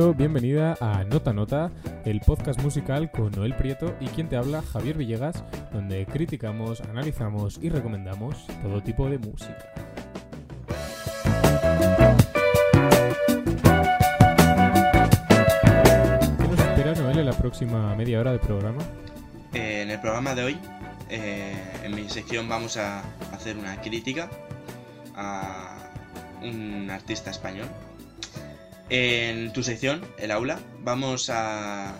Bienvenida a Nota Nota, el podcast musical con Noel Prieto y quien te habla, Javier Villegas, donde criticamos, analizamos y recomendamos todo tipo de música. ¿Qué nos espera Noel en la próxima media hora de programa? Eh, en el programa de hoy, eh, en mi sección vamos a hacer una crítica a un artista español. En tu sección, el aula, vamos a,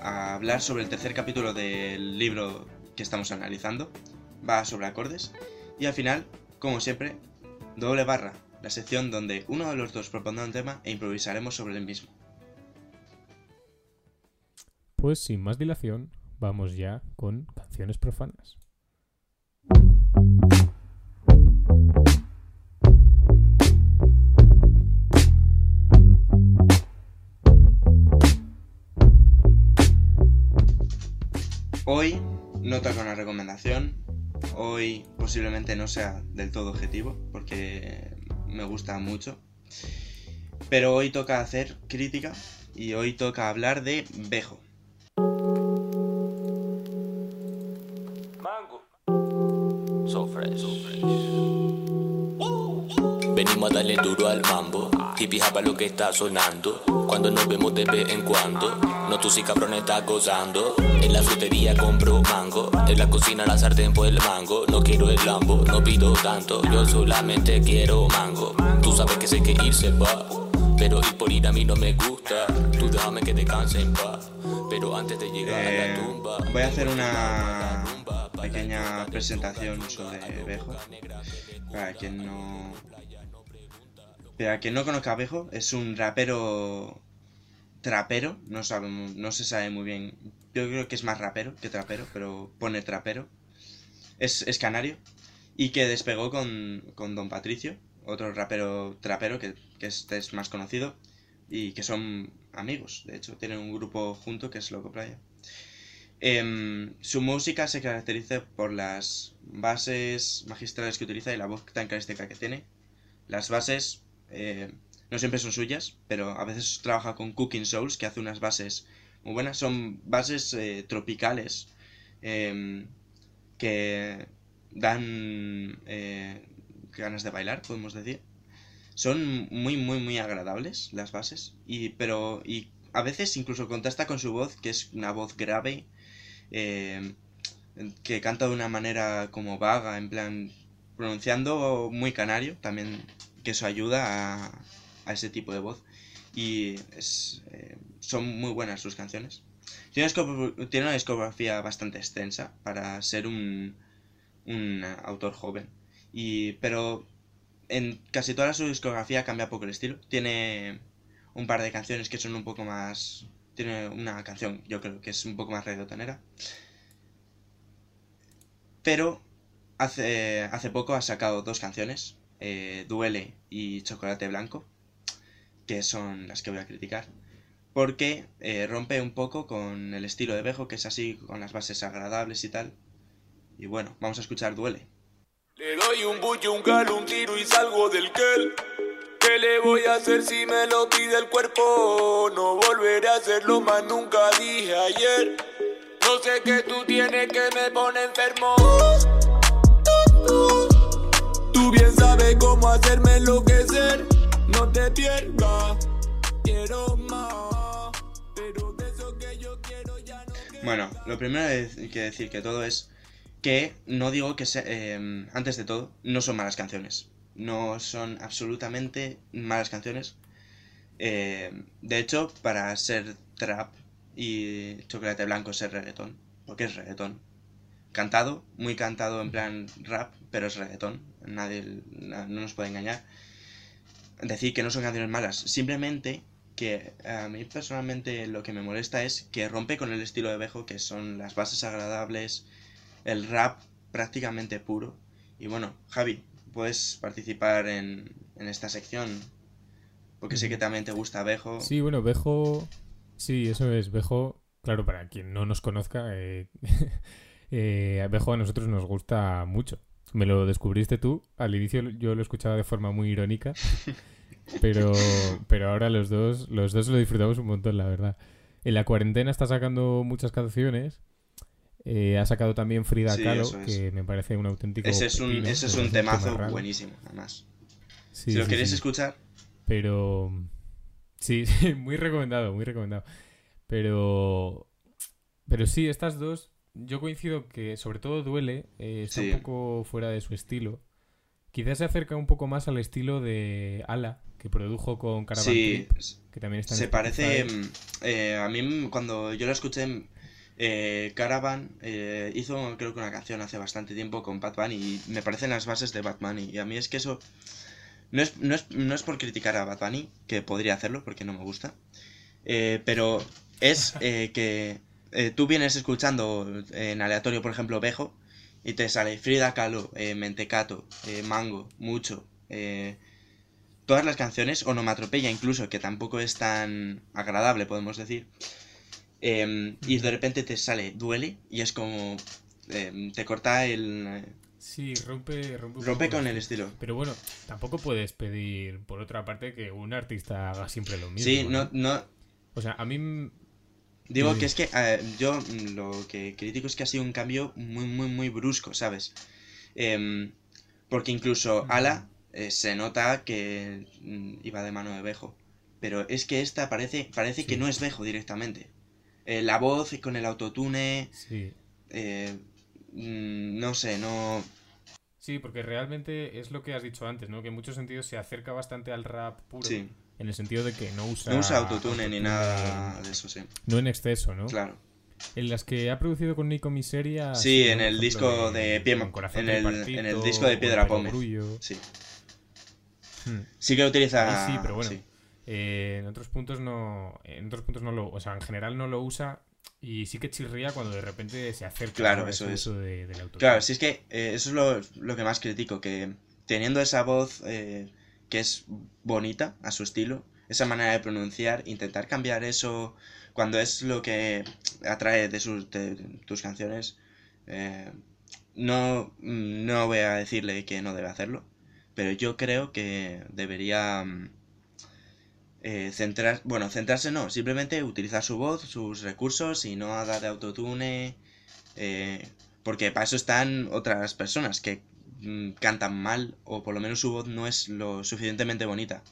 hablar sobre el tercer capítulo del libro que estamos analizando. Va sobre acordes. Y al final, como siempre, doble barra, la sección donde uno de los dos propondrá un tema e improvisaremos sobre el mismo. Pues sin más dilación, vamos ya con canciones profanas. No toca una recomendación. Hoy posiblemente no sea del todo objetivo porque me gusta mucho. Pero hoy toca hacer crítica y hoy toca hablar de Bejo. Mango. So fresh. Venimos a darle duro al mambo. Hippie japa lo que está sonando. Cuando nos vemos de vez en cuando. No tú sí cabrón estás gozando. En la frutería compro mango. En la cocina la sartén por el mango. No quiero el lambo, no pido tanto. Yo solamente quiero mango. Tú sabes que sé que irse va. Pero ir por ir a mí no me gusta. Tú déjame que te canse en paz. Pero antes de llegar a Eh, la tumba. voy a hacer una pequeña presentación sobre Bejo. Para quien no. Para quien no conozca a Bejo, es un rapero trapero. No sabemos, no se sabe muy bien. Yo creo que es más rapero que trapero, pero pone trapero. Es, es canario. Y que despegó con, con Don Patricio, otro rapero trapero que, que este es más conocido. Y que son amigos, de hecho. Tienen un grupo junto que es Loco Playa. Em, su música se caracteriza por las bases magistrales que utiliza y la voz tan característica que tiene. Las bases eh, no siempre son suyas, pero a veces trabaja con Cooking Souls, que hace unas bases muy buenas. Son bases eh, tropicales em, que dan eh, ganas de bailar, podemos decir. Son muy, muy, muy agradables las bases, y, pero y a veces incluso contrasta con su voz, que es una voz grave, eh, que canta de una manera como vaga, en plan pronunciando muy canario, también que eso ayuda a, a ese tipo de voz. Y eh, son muy buenas sus canciones. Tiene, una disco- tiene una discografía bastante extensa para ser un, un autor joven. Y, pero en casi toda su discografía cambia poco el estilo. Tiene un par de canciones que son un poco más... Tiene una canción, yo creo que es un poco más reggaetonera. Pero hace, hace poco ha sacado dos canciones, eh, Duele y Chocolate Blanco, que son las que voy a criticar. Porque eh, rompe un poco con el estilo de Bejo, que es así, con las bases agradables y tal. Y bueno, vamos a escuchar Duele. Le doy un bullo, un galo, un tiro y salgo del kel. ¿Qué le voy a hacer si me lo pide el cuerpo? No volveré a hacerlo más nunca, dije ayer. No sé qué tú tienes que me pone enfermo. Tú bien sabes cómo hacerme enloquecer. No te pierdas, quiero más. Pero de eso que yo quiero ya no quiero. Bueno, lo primero que decir que todo es que no digo que se- eh, antes de todo, no son malas canciones. No son absolutamente malas canciones. Eh, de hecho, para ser trap y chocolate blanco ser reggaetón, porque es reggaetón. Cantado, muy cantado en plan rap, pero es reggaetón. Nadie na- no nos puede engañar. Decir que no son canciones malas, simplemente que a mí personalmente lo que me molesta es que rompe con el estilo de Bejo, que son las bases agradables, el rap prácticamente puro. Y bueno, Javi, puedes participar en, en esta sección, porque sé que también te gusta Bejo. Sí, bueno, Bejo. Sí, eso es. Bejo, claro, para quien no nos conozca, eh, eh, Bejo a nosotros nos gusta mucho. Me lo descubriste tú. Al inicio yo lo escuchaba de forma muy irónica. Pero, pero ahora los dos, los dos lo disfrutamos un montón, la verdad. En la cuarentena está sacando muchas canciones. Eh, ha sacado también Frida Sí, Kahlo, es. que me parece un auténtico. Ese es un, pepino, ese es un temazo buenísimo, además. Sí, si lo sí, queréis sí. escuchar, Pero. Sí, sí, muy recomendado, muy recomendado. Pero. Pero sí, estas dos. Yo coincido que, sobre todo, duele. eh, está Sí. un poco fuera de su estilo. Quizás se acerca un poco más al estilo de Ala, que produjo con Caravan sí, Trip, que también está en se parece. mm, eh, a mí, mm, cuando yo lo escuché, eh, Caravan hizo, creo que una canción hace bastante tiempo con Bunny y me parecen las bases de Bunny. Y a mí es que eso. No es, no es, no es por criticar a Bunny, que podría hacerlo porque no me gusta. eh, pero es que eh, tú vienes escuchando en aleatorio, por ejemplo, Bejo, y te sale Frida Kahlo, eh, Mentecato, eh, Mango, Mucho, eh, todas las canciones, Onomatopeya incluso, que tampoco es tan agradable, podemos decir. eh, y de repente te sale Duele y es como... eh, te corta el... eh, Sí, rompe, rompe, rompe con el el estilo. Pero bueno, tampoco puedes pedir, por otra parte, que un artista haga siempre lo mismo. Sí, no, no, O sea, a mí. Digo que es que eh, yo mm, lo que critico es que ha sido un cambio muy, muy, muy brusco, ¿sabes? Em, porque incluso Ala eh, se nota que mm, iba de mano de Bejo. Pero es que esta parece, parece que no es Bejo directamente. Eh, la voz con el autotune, Sí. eh, mm, no sé, no... Sí, porque realmente es lo que has dicho antes, ¿no? Que en muchos sentidos se acerca bastante al rap puro. Sí, En el sentido de que no usa. no usa autotune ni nada de eso, sí. No en exceso, ¿no? Claro. En las que ha producido con Nico Miseria. Sí, en el disco de Pie- Con Corazón en en el disco de Piedra Pómez. Sí. Hmm. Sí que utiliza... Ahí sí, pero bueno. sí. Eh, en otros puntos no. En otros puntos no lo. O sea, en general no lo usa. Y sí que chirría cuando de repente se acerca Claro, eso es. uso de, del autotune. Claro, si es que eh, eso es lo, lo que más critico, que teniendo esa voz eh, que es bonita a su estilo, esa manera de pronunciar, intentar cambiar eso cuando es lo que atrae de, sus, de tus canciones, eh, no, no voy a decirle que no debe hacerlo, pero yo creo que debería mm, eh, centrar, bueno, centrarse no, simplemente utilizar su voz, sus recursos y no dar de autotune. eh, porque para eso están otras personas que mm, cantan mal o por lo menos su voz no es lo suficientemente bonita.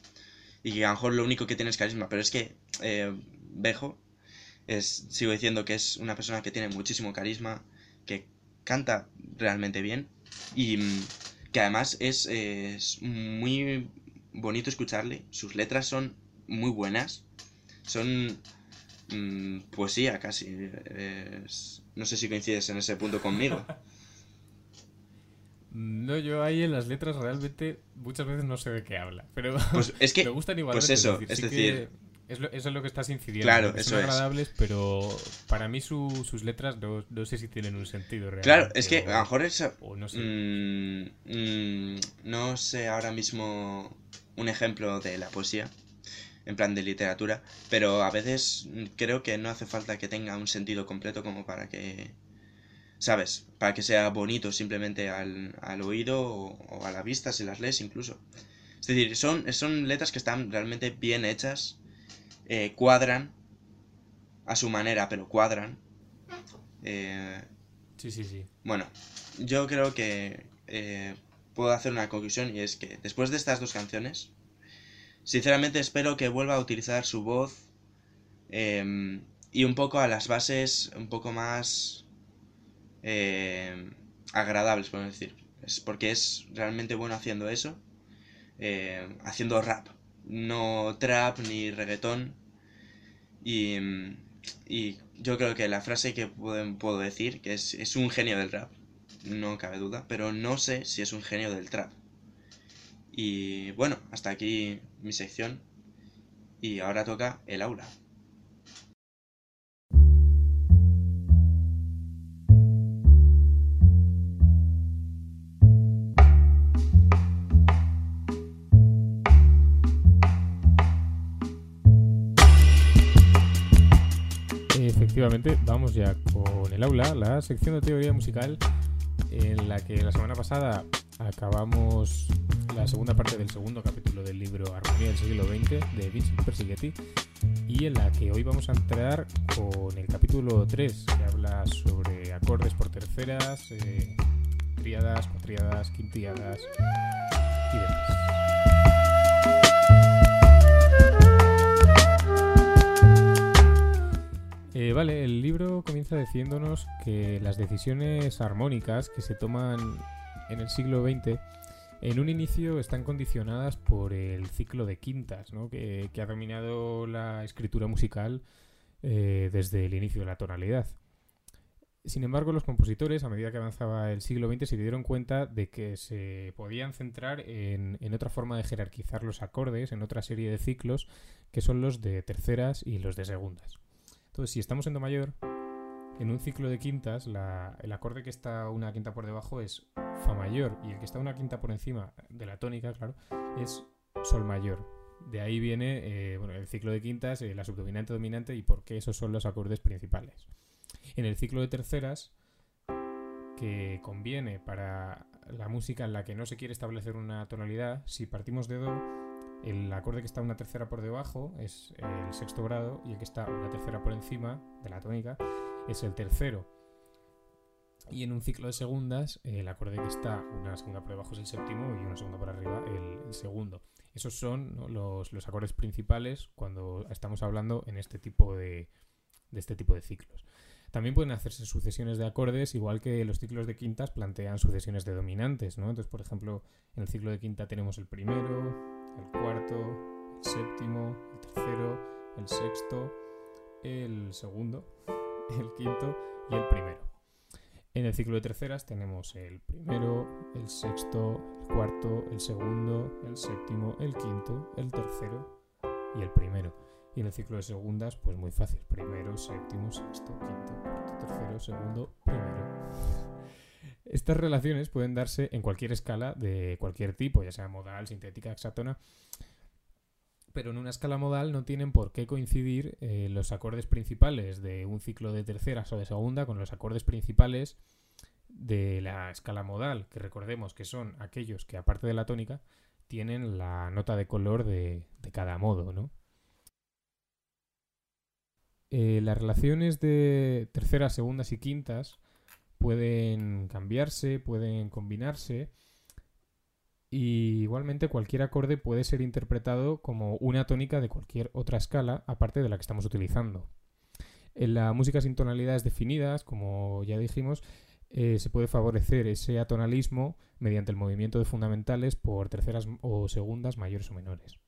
Y que a lo mejor lo único que tiene es carisma. Pero es que eh, Bejo es, sigo diciendo que es una persona que tiene muchísimo carisma, que canta realmente bien y mm, que además es, eh, es muy bonito escucharle. Sus letras son muy buenas. Son mm, poesía casi. Es- no sé si coincides en ese punto conmigo. No, yo ahí en las letras realmente muchas veces no sé de qué habla. Pero Pues es que me gustan igualmente. pues eso, es es decir, sí es lo- eso es lo que estás incidiendo. Claro, son es. agradables, pero para mí su- sus letras no, no sé si tienen un sentido real. Claro, es que a lo mejor es... O no sé. mm, mm, no sé ahora mismo un ejemplo de la poesía, en plan de literatura, pero a veces creo que no hace falta que tenga un sentido completo como para que... ¿Sabes? Para que sea bonito simplemente al, al oído o, o a la vista si las lees incluso. Es decir, son, son letras que están realmente bien hechas, eh, cuadran a su manera, pero cuadran. Eh, Sí, sí, sí. bueno, yo creo que eh, puedo hacer una conclusión y es que después de estas dos canciones, sinceramente espero que vuelva a utilizar su voz em, y un poco a las bases un poco más em, agradables, podemos decir. Es porque es realmente bueno haciendo eso, em, haciendo rap, no trap ni reggaetón. Y, y yo creo que la frase que puedo, puedo decir, que es, es un genio del rap, no cabe duda, pero no sé si es un genio del trap. Y bueno, hasta aquí mi sección. Y ahora toca el aula. Efectivamente, vamos ya con el aula, la sección de teoría musical en la que la semana pasada acabamos la segunda parte del segundo capítulo del libro Armonía del siglo XX de Vincent Persighetti y en la que hoy vamos a entrar con el capítulo 3 que habla sobre acordes por terceras, eh, tríadas, cuatriadas, quintiadas y demás. Eh, vale, el libro comienza diciéndonos que las decisiones armónicas que se toman en el siglo XX en un inicio están condicionadas por el ciclo de quintas, ¿no? que, ha dominado la escritura musical eh, desde el inicio de la tonalidad. Sin embargo, los compositores, a medida que avanzaba el siglo XX, se dieron cuenta de que se podían centrar en, en otra forma de jerarquizar los acordes, en otra serie de ciclos, que son los de terceras y los de segundas. Entonces, si estamos en Do mayor, en un ciclo de quintas, el acorde que está una quinta por debajo es Fa mayor y el que está una quinta por encima de la tónica, claro, es Sol mayor. De ahí viene eh, bueno, el ciclo de quintas, eh, la subdominante dominante y por qué esos son los acordes principales. En el ciclo de terceras, que conviene para la música en la que no se quiere establecer una tonalidad, si partimos de Do, el acorde que está una tercera por debajo es el sexto grado y el que está una tercera por encima de la tónica es el tercero. Y en un ciclo de segundas, el acorde que está una segunda por debajo es el séptimo y una segunda por arriba el, el segundo. Esos son los, los acordes principales cuando estamos hablando en este tipo de, de este tipo de ciclos. También pueden hacerse sucesiones de acordes, igual que los ciclos de quintas plantean sucesiones de dominantes, ¿no? Entonces, por ejemplo, en el ciclo de quinta tenemos el primero, el cuarto, el séptimo, el tercero, el sexto, el segundo, el quinto y el primero. En el ciclo de terceras tenemos el primero, el sexto, el cuarto, el segundo, el séptimo, el quinto, el tercero y el primero. Y en el ciclo de segundas, pues muy fácil. Primero, séptimo, sexto, quinto, cuarto, tercero, segundo, primero. Estas relaciones pueden darse en cualquier escala de cualquier tipo, ya sea modal, sintética, hexátona. Pero en una escala modal no tienen por qué coincidir eh, los acordes principales de un ciclo de terceras o de segunda con los acordes principales de la escala modal, que recordemos que son aquellos que, aparte de la tónica, tienen la nota de color de, cada modo. Eh, las relaciones de terceras, segundas y quintas pueden cambiarse, pueden combinarse. Y igualmente cualquier acorde puede ser interpretado como una tónica de cualquier otra escala aparte de la que estamos utilizando. En la música sin tonalidades definidas, como ya dijimos, eh, se puede favorecer ese atonalismo mediante el movimiento de fundamentales por terceras o segundas mayores o menores.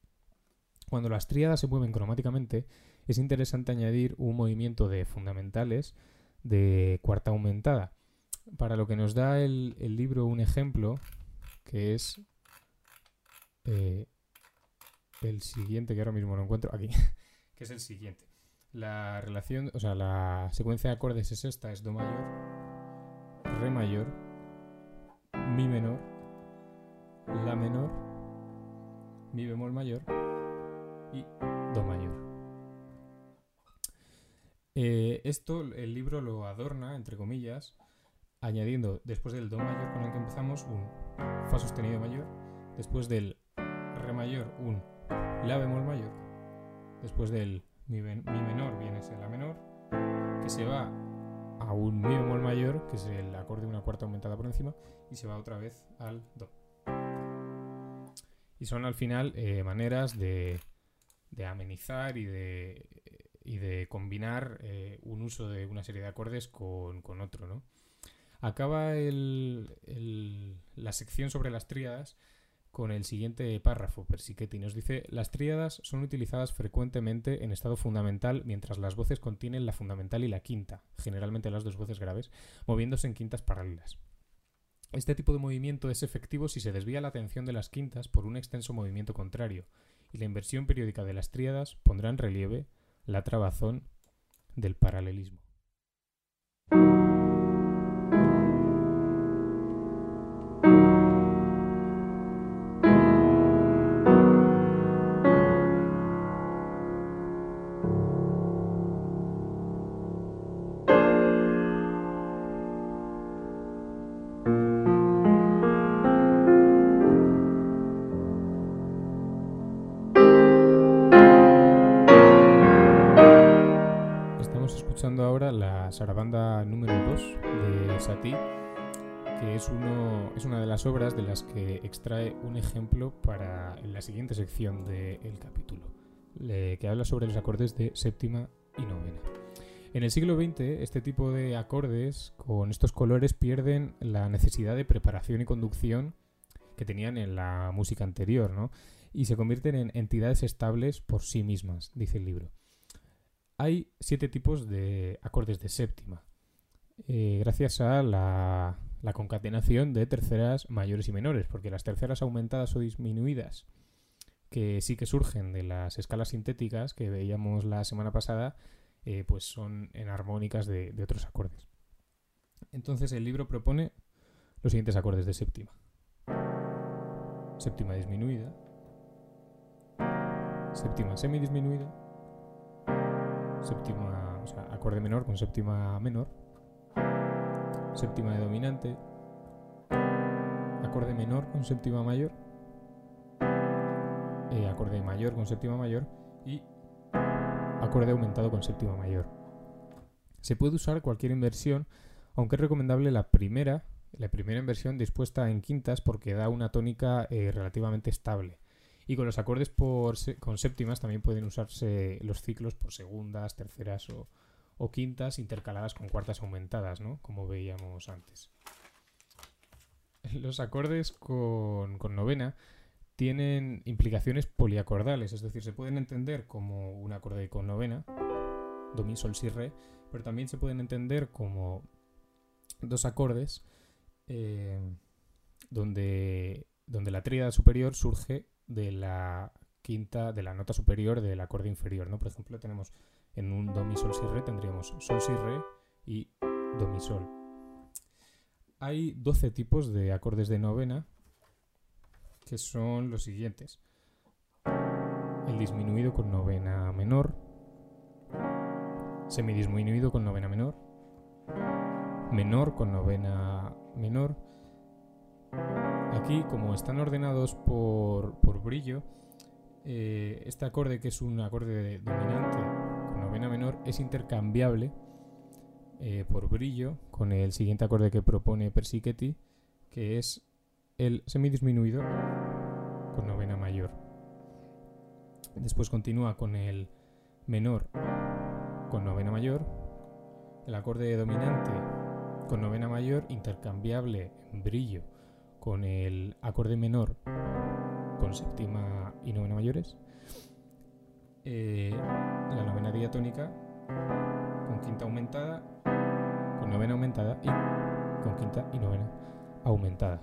Cuando las tríadas se mueven cromáticamente, es interesante añadir un movimiento de fundamentales de cuarta aumentada, para lo que nos da el, libro un ejemplo que es eh, el siguiente, que ahora mismo lo encuentro aquí, que es el siguiente. La relación, o sea, la secuencia de acordes es esta, es Do mayor, Re mayor, Mi menor, La menor, Mi bemol mayor y Do mayor. Eh, esto el libro lo adorna, entre comillas, añadiendo después del Do mayor con el que empezamos un Fa sostenido mayor, después del Re mayor un La bemol mayor, después del Mi, mi menor viene ese La menor, que se va a un Mi bemol mayor, que es el acorde de una cuarta aumentada por encima, y se va otra vez al Do. Y son al final eh, maneras de, de amenizar y de, y de combinar eh, un uso de una serie de acordes con, con otro, ¿no? Acaba la sección sobre las tríadas con el siguiente párrafo, Persichetti nos dice, las tríadas son utilizadas frecuentemente en estado fundamental mientras las voces contienen la fundamental y la quinta, generalmente las dos voces graves, moviéndose en quintas paralelas. Este tipo de movimiento es efectivo si se desvía la atención de las quintas por un extenso movimiento contrario, y la inversión periódica de las tríadas pondrá en relieve la trabazón del paralelismo. Escuchando ahora la sarabanda número 2 de Satie, que es, uno, es una de las obras de las que extrae un ejemplo para la siguiente sección del capítulo, que habla sobre los acordes de séptima y novena. En el siglo XX, este tipo de acordes con estos colores pierden la necesidad de preparación y conducción que tenían en la música anterior, ¿no? Y se convierten en entidades estables por sí mismas, dice el libro. Hay siete tipos de acordes de séptima, eh, gracias a la, concatenación de terceras mayores y menores, porque las terceras aumentadas o disminuidas, que sí que surgen de las escalas sintéticas que veíamos la semana pasada, eh, pues son enarmónicas de, de otros acordes. Entonces el libro propone los siguientes acordes de séptima. Séptima disminuida. Séptima semidisminuida. Séptima, o sea, acorde menor con séptima menor. Séptima de dominante. Acorde menor con séptima mayor. Eh, acorde mayor con séptima mayor. Y acorde aumentado con séptima mayor. Se puede usar cualquier inversión, aunque es recomendable la primera, la primera inversión dispuesta en quintas porque da una tónica eh, relativamente estable. Y con los acordes con séptimas también pueden usarse los ciclos por segundas, terceras o, o quintas intercaladas con cuartas aumentadas, ¿no? Como veíamos antes. Los acordes con, con novena tienen implicaciones poliacordales, es decir, se pueden entender como un acorde con novena, do, mi, sol, si, re, pero también se pueden entender como dos acordes eh, donde, donde la tríada superior surge de la quinta, de la nota superior del acorde inferior, ¿no? Por ejemplo, tenemos en un do, mi, sol, si, re, tendríamos sol, si, re y do, mi, sol. Hay 12 tipos de acordes de novena que son los siguientes. El disminuido con novena menor, semidisminuido con novena menor, menor con novena menor. Aquí, como están ordenados por, brillo, eh, este acorde, que es un acorde dominante con novena menor, es intercambiable eh, por brillo con el siguiente acorde que propone Persichetti, que es el semidisminuido con novena mayor. Después continúa con el menor con novena mayor, el acorde dominante con novena mayor intercambiable en brillo con el acorde menor con séptima y novena mayores, eh, la novena diatónica con quinta aumentada, con novena aumentada y con quinta y novena aumentada.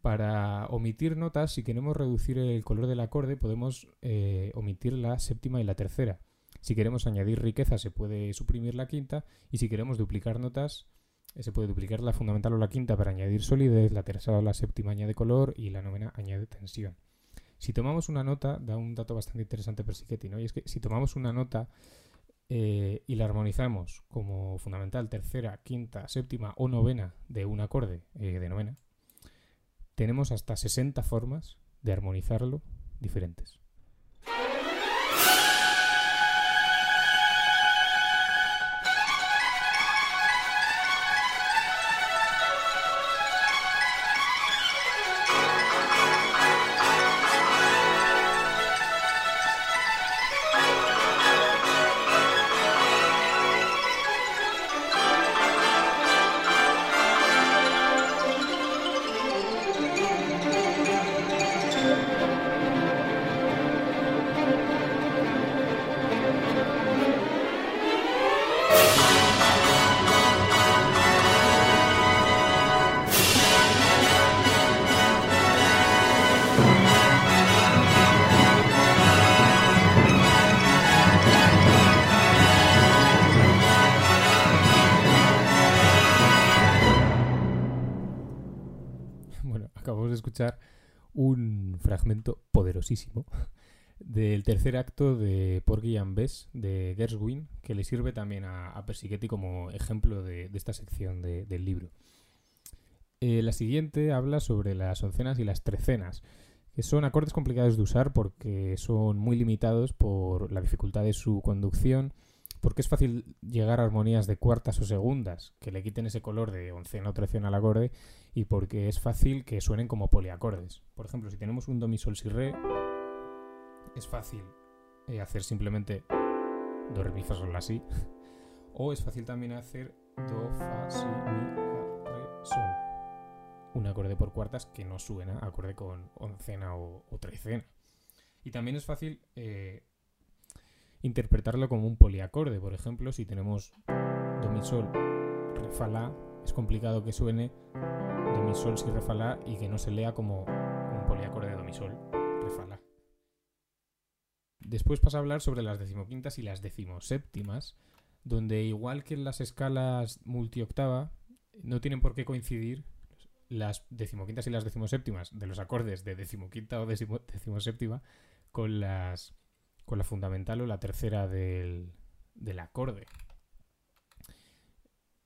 Para omitir notas, si queremos reducir el color del acorde, podemos eh, omitir la séptima y la tercera. Si queremos añadir riqueza, se puede suprimir la quinta. Y si queremos duplicar notas, se puede duplicar la fundamental o la quinta para añadir solidez, la tercera o la séptima añade color y la novena añade tensión. Si tomamos una nota, da un dato bastante interesante Persichetti, ¿no? Y es que si tomamos una nota eh, y la armonizamos como fundamental, tercera, quinta, séptima o novena de un acorde de novena, tenemos hasta 60 formas de armonizarlo diferentes. Del tercer acto de Porgy and Bess de Gershwin, que le sirve también a, a como ejemplo de, esta sección del libro. Eh, la siguiente habla sobre las oncenas y las trecenas, que son acordes complicados de usar porque son muy limitados por la dificultad de su conducción porque es fácil llegar a armonías de cuartas o segundas que le quiten ese color de oncena o trecena al acorde y porque es fácil que suenen como poliacordes. Por ejemplo, si tenemos un do, mi, sol, si, re, es fácil eh, hacer simplemente do, re, mi, fa, sol, la, si. O es fácil también hacer do, fa, si, mi, la, re, sol. Un acorde por cuartas que no suena acorde con oncena o, o trecena. Y también es fácil eh, interpretarlo como un poliacorde. Por ejemplo, si tenemos do, mi, sol, re, fa, la, es complicado que suene do, mi, sol, si, re, fa, la y que no se lea como un poliacorde de do, mi, sol, re, fa, la. Después pasa a hablar sobre las decimoquintas y las decimoséptimas, donde igual que en las escalas multioctava, no tienen por qué coincidir las decimoquintas y las decimoséptimas de los acordes de decimoquinta o decimo, decimoséptima con las con la fundamental o la tercera del, acorde.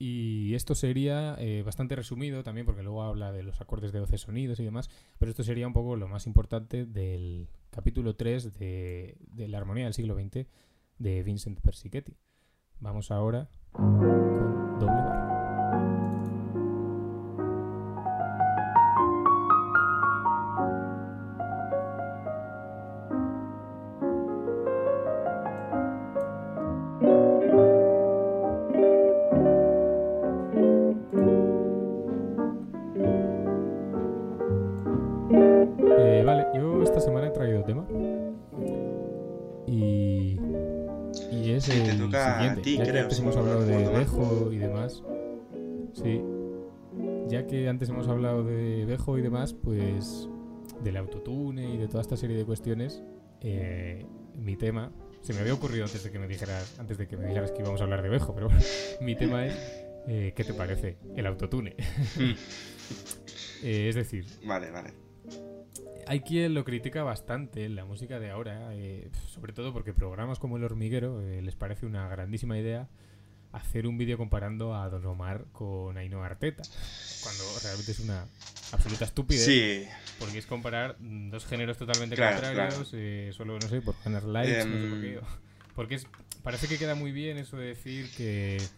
Y esto sería eh, bastante resumido también, porque luego habla de los acordes de 12 sonidos y demás, pero esto sería un poco lo más importante del capítulo 3 de, de la armonía del siglo XX de Vincent Persichetti. Vamos ahora ya que antes hemos hablado de. Bejo y demás. Sí. Ya que antes hemos hablado de Bejo y demás, pues. Del autotune y de toda esta serie de cuestiones. eh, mi tema. Se me había ocurrido antes de que me dijeras. Antes de que me dijeras que íbamos a hablar de Bejo, pero bueno, mi tema es. eh, ¿Qué te parece? El autotune. Eh, es decir, Vale, vale. Hay quien lo critica bastante en la música de ahora, eh, sobre todo porque programas como El Hormiguero eh, les parece una grandísima idea hacer un vídeo comparando a Don Omar con Ainhoa Arteta, cuando realmente es una absoluta estupidez, Sí, porque es comparar dos géneros totalmente Claro, contrarios, eh, solo, no sé, por ganar likes, no sé por Em. qué. Porque es, parece que queda muy bien eso de decir que es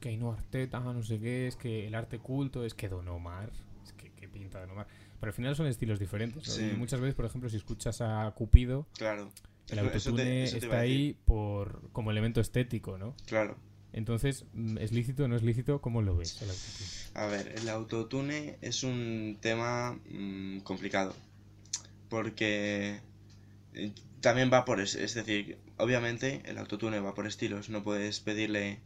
que Ainhoa Arteta, no sé qué, es que el arte culto, es que Don Omar, es que, que pinta Don Omar. Pero al final son estilos diferentes. muchas veces, por ejemplo, si escuchas a Cupido, claro. el Eso- eso te- autotune eso te iba está ahí por como elemento estético, ¿no? Claro. Entonces, mm, ¿es lícito o no es lícito? ¿Cómo lo ves el autotune? A ver, el autotune es un tema mm, complicado. Porque eh, también va por... Es, es decir, obviamente el autotune va por estilos. No puedes pedirle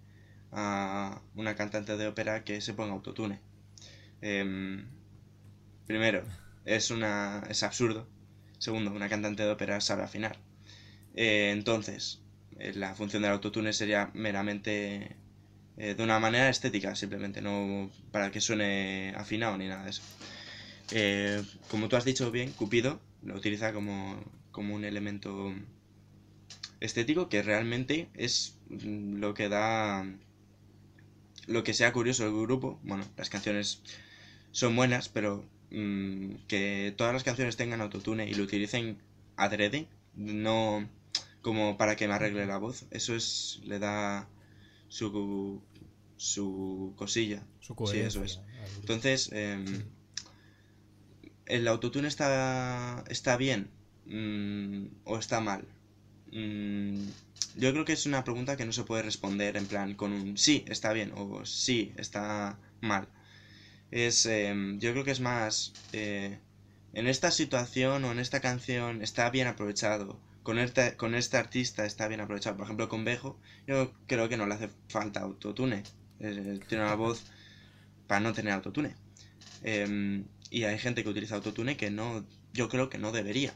a una cantante de ópera que se ponga autotune. Em, primero, es, una, es absurdo. Segundo, una cantante de ópera sabe afinar. Eh, entonces, eh, la función del autotune sería meramente eh, de una manera estética, simplemente, no para que suene afinado ni nada de eso. Como tú has dicho bien, Cupido lo utiliza como, como un elemento estético que realmente es mm, lo que da lo que sea curioso del grupo. Bueno, las canciones son buenas, pero mm, que todas las canciones tengan autotune y lo utilicen adrede, no como para que me arregle la voz. Eso es le da su su cosilla. Su Sí, eso es. Entonces, em, ¿el autotune está, está bien mm, o está mal? Mm, yo creo que es una pregunta que no se puede responder en plan con un sí, está bien o sí, está mal. Es, em, yo creo que es más, eh, en esta situación o en esta canción está bien aprovechado. Con este, con este artista está bien aprovechado. Por ejemplo, con Bejo, yo creo que no le hace falta autotune. Eh, tiene una voz para no tener autotune. Em, y hay gente que utiliza autotune que no, yo creo que no debería.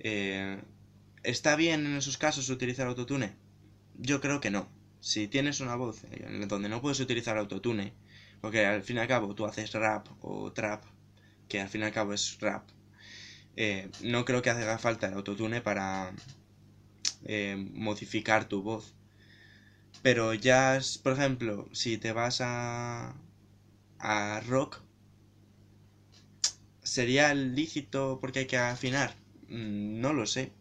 Eh, ¿Está bien en esos casos utilizar autotune? Yo creo que no. Si tienes una voz donde no puedes utilizar autotune, porque al fin y al cabo tú haces rap o trap, que al fin y al cabo es rap, eh, no creo que haga falta el autotune para eh, modificar tu voz. Pero ya, por ejemplo, si te vas a, a rock, ¿sería lícito porque hay que afinar? Mm, No lo sé.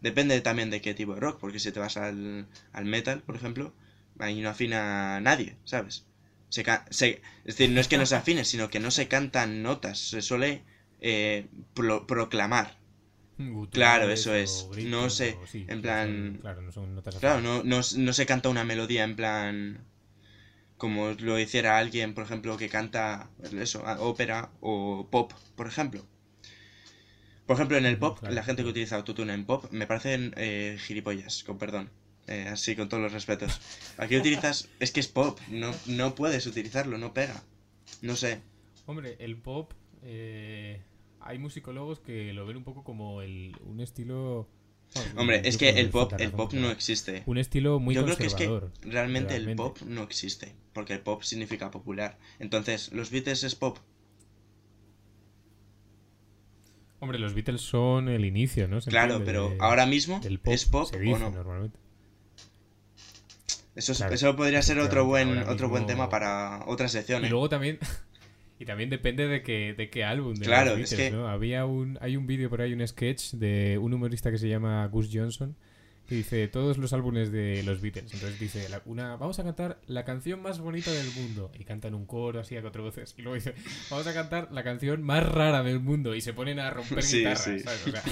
Depende también de qué tipo de rock, porque si te vas al, al metal, por ejemplo, ahí no afina nadie, ¿sabes? Se, se- es decir, no es que no se afine, sino que no se cantan notas, se suele eh, pro- proclamar. Guturales Claro, eso es. No sí, en plan- claro, no son notas Claro, afinadas. no, no, no se canta una melodía en plan como lo hiciera alguien, por ejemplo, que canta eso, ópera o pop, por ejemplo. Por ejemplo, en el Mm, pop, claro. la gente que utiliza autotune en pop me parecen eh, gilipollas, con perdón. Eh, así, con todos los respetos. Aquí utilizas, es que es pop, no, no puedes utilizarlo, no pega. No sé. Hombre, el pop, eh, hay musicólogos que lo ven un poco como el, un estilo... bueno, Hombre, es que el pop, el pop no existe. Un estilo muy Yo creo que es que realmente el pop no existe, porque el pop significa popular. Entonces, ¿los Beatles es pop? Hombre, los Beatles son el inicio, ¿no? Se Claro, pero de- ahora mismo pop, es pop se o no. normalmente. Eso, es- Claro, eso podría ser otro buen, otro buen tema para otra sección. Y ¿eh? luego también... Y también depende de qué, de qué álbum. De Claro, los es que- ¿no? Había un, hay un vídeo por ahí, un sketch de un humorista que se llama Gus Johnson, que dice todos los álbumes de los Beatles. Entonces dice, la- una, vamos a cantar la canción más bonita del mundo. Y cantan un coro así a cuatro voces. Y luego dice, vamos a cantar la canción más rara del mundo. Y se ponen a romper Sí, guitarras, sí. ¿sabes? O sea,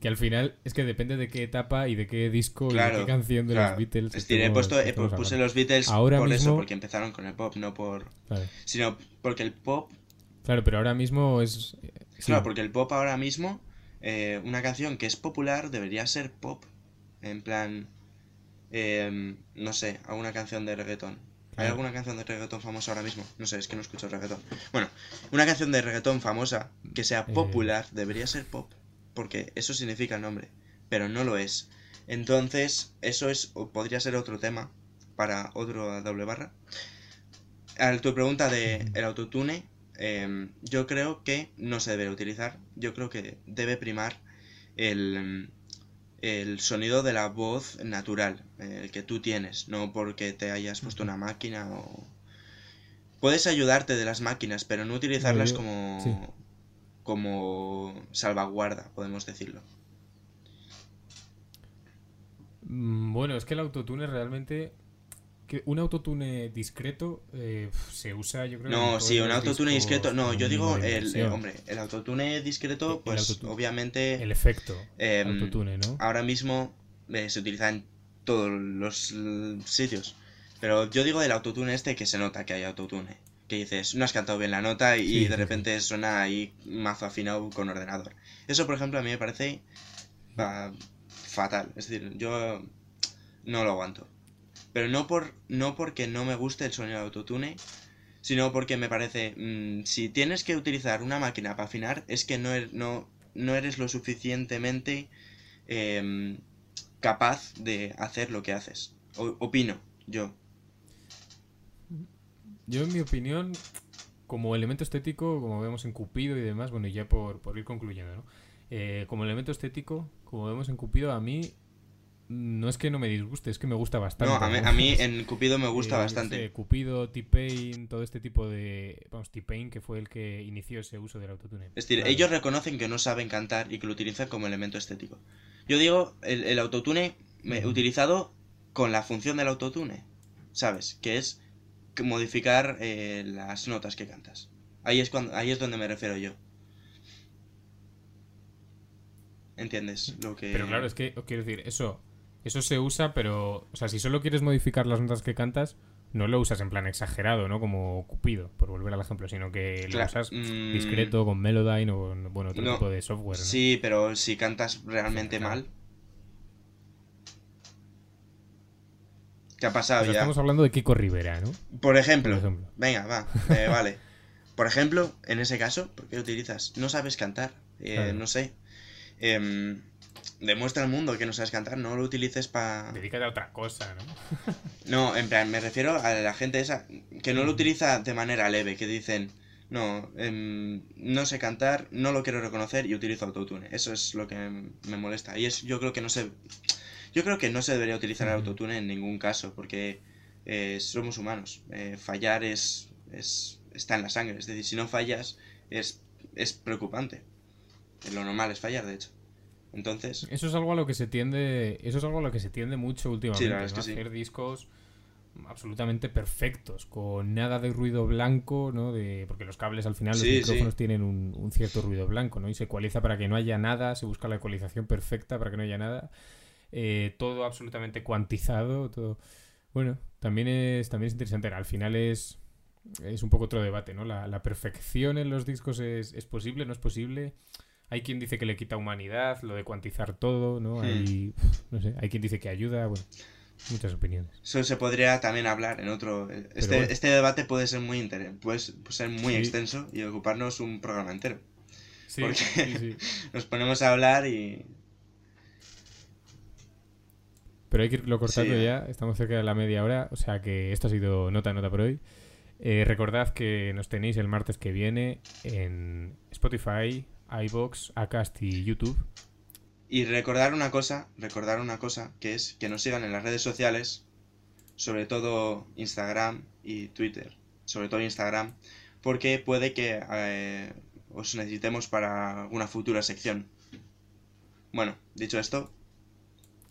que al final es que depende de qué etapa y de qué disco y de qué canción de claro. los Beatles. Es decir, he puesto, he- puse los Beatles Ahora por eso, mismo- porque empezaron con el pop, no por... Sino porque el pop... Claro, pero ahora mismo es... eh, sí, Claro, porque el pop ahora mismo, eh, una canción que es popular debería ser pop. En plan... em, no sé, alguna canción de reggaetón. ¿Hay alguna canción de reggaetón famosa ahora mismo? No sé, es que no escucho reggaetón. Bueno, una canción de reggaetón famosa que sea Eh. popular debería ser pop. Porque eso significa el nombre. Pero no lo es. Entonces, eso es o podría ser otro tema para otro doble barra. A tu pregunta de el autotune, em, yo creo que no se debe utilizar. Yo creo que debe primar el, el sonido de la voz natural, eh, el que tú tienes, no porque te hayas puesto una máquina o... Puedes ayudarte de las máquinas, pero no utilizarlas como, sí. como salvaguarda, podemos decirlo. Mm, Bueno, es que el autotune realmente. Que un autotune discreto eh, se usa, yo creo. No, sí, un autotune discreto. No, yo digo, el, eh, hombre, el autotune discreto, El pues autotune. obviamente El efecto em, autotune, ¿no? ahora mismo eh, se utiliza en todos los sitios. Pero yo digo del autotune este que se nota que hay autotune. Que dices, no has cantado bien la nota y Sí, de sí. repente suena ahí mazo afinado con ordenador. Eso, por ejemplo, a mí me parece ah, fatal. Es decir, yo no lo aguanto. Pero no, por, no porque no me guste el sonido de autotune, sino porque me parece, mm, si tienes que utilizar una máquina para afinar, es que no, er- no, no eres lo suficientemente em, capaz de hacer lo que haces. Opino, yo. Yo, en mi opinión, como elemento estético, como vemos en Cupido y demás, bueno, y ya por, por ir concluyendo, ¿no? Eh, como elemento estético, como vemos en Cupido, a mí no es que no me disguste, es que me gusta bastante. No, a mí, a mí en Cupido me gusta Eh, bastante. sé, Cupido, T-Pain, todo este tipo de... Vamos, T-Pain, que fue el que inició ese uso del autotune. Es decir, ellos reconocen que no saben cantar y que lo utilizan como elemento estético. Yo digo, el, el autotune me- utilizado con la función del autotune, ¿sabes? Que es modificar eh, las notas que cantas. Ahí es, cuando, ahí es donde me refiero yo. ¿Entiendes? Lo que... Pero claro, es que, quiero decir, eso, eso se usa, pero, o sea, si solo quieres modificar las notas que cantas, no lo usas en plan exagerado, ¿no? Como Cupido, por volver al ejemplo, sino que lo usas mm, discreto, con Melodyne o con, bueno, otro no. tipo de software, ¿no? Sí, pero si cantas realmente Claro. mal... ¿Qué ha pasado O sea, ya? estamos hablando de Kiko Rivera, ¿no? Por ejemplo, Por ejemplo. venga, va, eh, vale. Por ejemplo, en ese caso, ¿por qué lo utilizas? No sabes cantar, eh, Claro. no sé. Em, demuestra al mundo que no sabes cantar, no lo utilices para... Dedícate a otra cosa, ¿no? No, en plan, me refiero a la gente esa que no lo utiliza de manera leve, que dicen, no, em, no sé cantar, no lo quiero reconocer y utilizo autotune. Eso es lo que me molesta. Y es, yo creo que no se... Yo creo que no se debería utilizar el autotune en ningún caso, porque eh, somos humanos. Eh, fallar es, es está en la sangre. Es decir, si no fallas, es, es preocupante. Lo normal es fallar, de hecho. Entonces, Eso es algo a lo que se tiende, eso es algo a lo que se tiende mucho últimamente, hacer discos absolutamente perfectos, con nada de ruido blanco, ¿no? De, porque los cables al final, los micrófonos sí. tienen un, un cierto ruido blanco, ¿no? Y se ecualiza para que no haya nada, se busca la ecualización perfecta para que no haya nada. Eh, todo absolutamente cuantizado, todo. Bueno, también es, también es interesante. Al final es, es un poco otro debate, ¿no? La, la perfección en los discos es, es posible, no es posible. Hay quien dice que le quita humanidad, lo de cuantizar todo, ¿no? Hmm. Hay, no sé, hay quien dice que ayuda, bueno, muchas opiniones. eso se podría también hablar en otro... Este, bueno. este debate puede ser muy inter- puede ser muy Sí. extenso y ocuparnos un programa entero. Sí, Porque- sí. Nos ponemos a hablar y... Pero hay que irlo cortando ya, estamos cerca de la media hora, o sea que esto ha sido nota nota por hoy. Eh, recordad que nos tenéis el martes que viene en Spotify, iBox, Acast y YouTube. Y recordar una cosa, recordar una cosa, que es que nos sigan en las redes sociales, sobre todo Instagram y Twitter, sobre todo Instagram, porque puede que eh, os necesitemos para alguna futura sección. Bueno, dicho esto,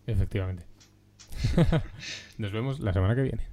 Efectivamente. Nos vemos la semana que viene.